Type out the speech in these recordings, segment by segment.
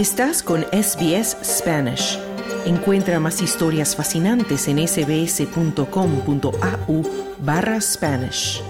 Estás con SBS Spanish. Encuentra más historias fascinantes en sbs.com.au barra Spanish.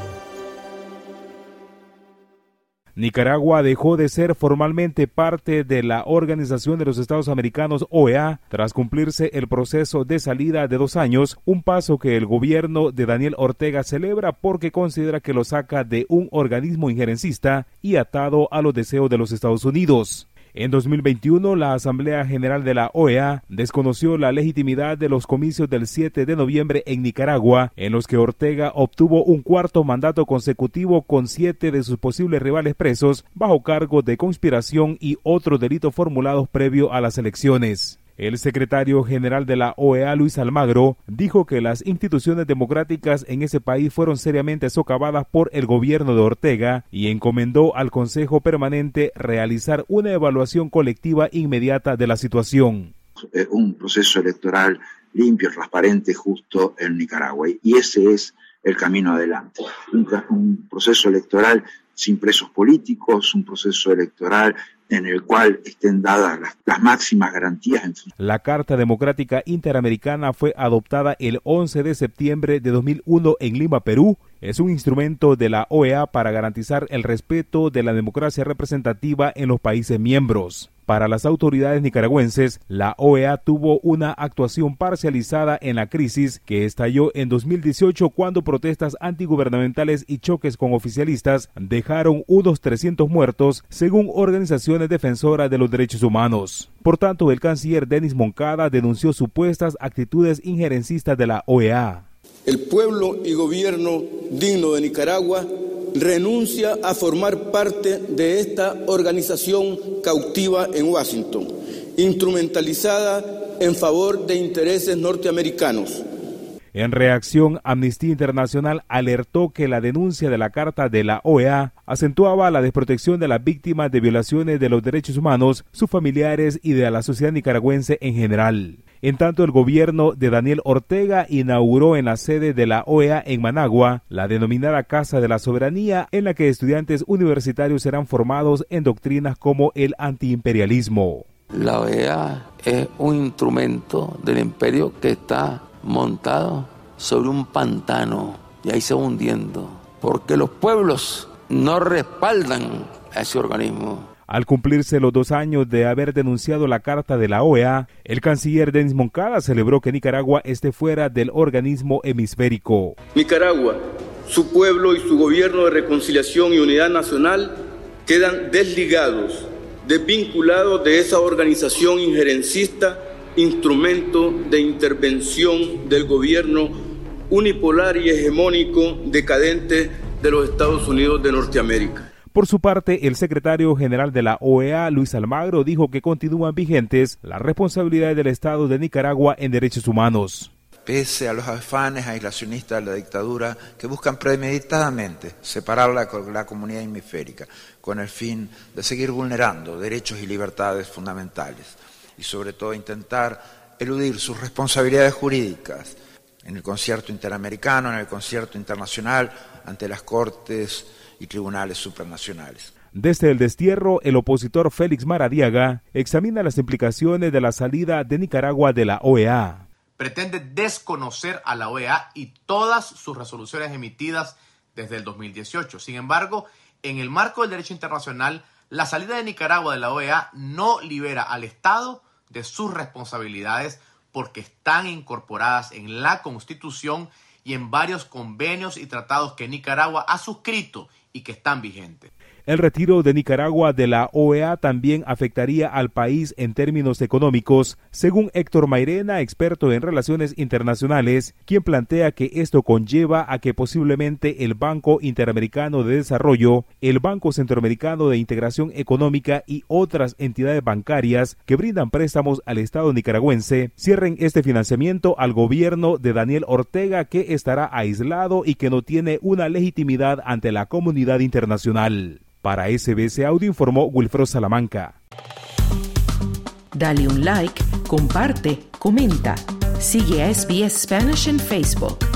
Nicaragua dejó de ser formalmente parte de la Organización de los Estados Americanos OEA tras cumplirse el proceso de salida de dos años, un paso que el gobierno de Daniel Ortega celebra porque considera que lo saca de un organismo injerencista y atado a los deseos de los Estados Unidos. En 2021, la Asamblea General de la OEA desconoció la legitimidad de los comicios del 7 de noviembre en Nicaragua, en los que Ortega obtuvo un cuarto mandato consecutivo con siete de sus posibles rivales presos bajo cargo de conspiración y otros delitos formulados previo a las elecciones. El secretario general de la OEA, Luis Almagro, dijo que las instituciones democráticas en ese país fueron seriamente socavadas por el gobierno de Ortega y encomendó al Consejo Permanente realizar una evaluación colectiva inmediata de la situación. Un proceso electoral limpio, transparente, justo en Nicaragua. Y ese es el camino adelante. Un, proceso electoral sin presos políticos, un proceso electoral en el cual estén dadas las, máximas garantías. La Carta Democrática Interamericana fue adoptada el 11 de septiembre de 2001 en Lima, Perú. Es un instrumento de la OEA para garantizar el respeto de la democracia representativa en los países miembros. Para las autoridades nicaragüenses, la OEA tuvo una actuación parcializada en la crisis que estalló en 2018 cuando protestas antigubernamentales y choques con oficialistas dejaron unos 300 muertos, según organizaciones defensoras de los derechos humanos. Por tanto, el canciller Denis Moncada denunció supuestas actitudes injerencistas de la OEA. El pueblo y gobierno digno de Nicaragua renuncia a formar parte de esta organización cautiva en Washington, instrumentalizada en favor de intereses norteamericanos. En reacción, Amnistía Internacional alertó que la denuncia de la Carta de la OEA acentuaba la desprotección de las víctimas de violaciones de los derechos humanos, sus familiares y de la sociedad nicaragüense en general. En tanto, el gobierno de Daniel Ortega inauguró en la sede de la OEA en Managua la denominada Casa de la Soberanía, en la que estudiantes universitarios serán formados en doctrinas como el antiimperialismo. La OEA es un instrumento del imperio que está montado sobre un pantano y ahí se va hundiendo, porque los pueblos no respaldan a ese organismo. Al cumplirse los dos años de haber denunciado la carta de la OEA, el canciller Denis Moncada celebró que Nicaragua esté fuera del organismo hemisférico. Nicaragua, su pueblo y su gobierno de reconciliación y unidad nacional quedan desligados, desvinculados de esa organización injerencista, instrumento de intervención del gobierno unipolar y hegemónico decadente de los Estados Unidos de Norteamérica. Por su parte, el secretario general de la OEA, Luis Almagro, dijo que continúan vigentes las responsabilidades del Estado de Nicaragua en derechos humanos. Pese a los afanes aislacionistas de la dictadura que buscan premeditadamente separar la, la comunidad hemisférica con el fin de seguir vulnerando derechos y libertades fundamentales y sobre todo intentar eludir sus responsabilidades jurídicas en el concierto interamericano, en el concierto internacional, ante las Cortes y tribunales supranacionales. Desde el destierro, el opositor Félix Maradiaga examina las implicaciones de la salida de Nicaragua de la OEA. Pretende desconocer a la OEA y todas sus resoluciones emitidas desde el 2018. Sin embargo, en el marco del derecho internacional, la salida de Nicaragua de la OEA no libera al Estado de sus responsabilidades porque están incorporadas en la Constitución y en varios convenios y tratados que Nicaragua ha suscrito y que están vigentes. El retiro de Nicaragua de la OEA también afectaría al país en términos económicos, según Héctor Mairena, experto en relaciones internacionales, quien plantea que esto conlleva a que posiblemente el Banco Interamericano de Desarrollo, el Banco Centroamericano de Integración Económica y otras entidades bancarias que brindan préstamos al Estado nicaragüense cierren este financiamiento al gobierno de Daniel Ortega que estará aislado y que no tiene una legitimidad ante la comunidad internacional. Para SBS Audio informó Wilfredo Salamanca. Dale un like, comparte, comenta. Sigue a SBS Spanish en Facebook.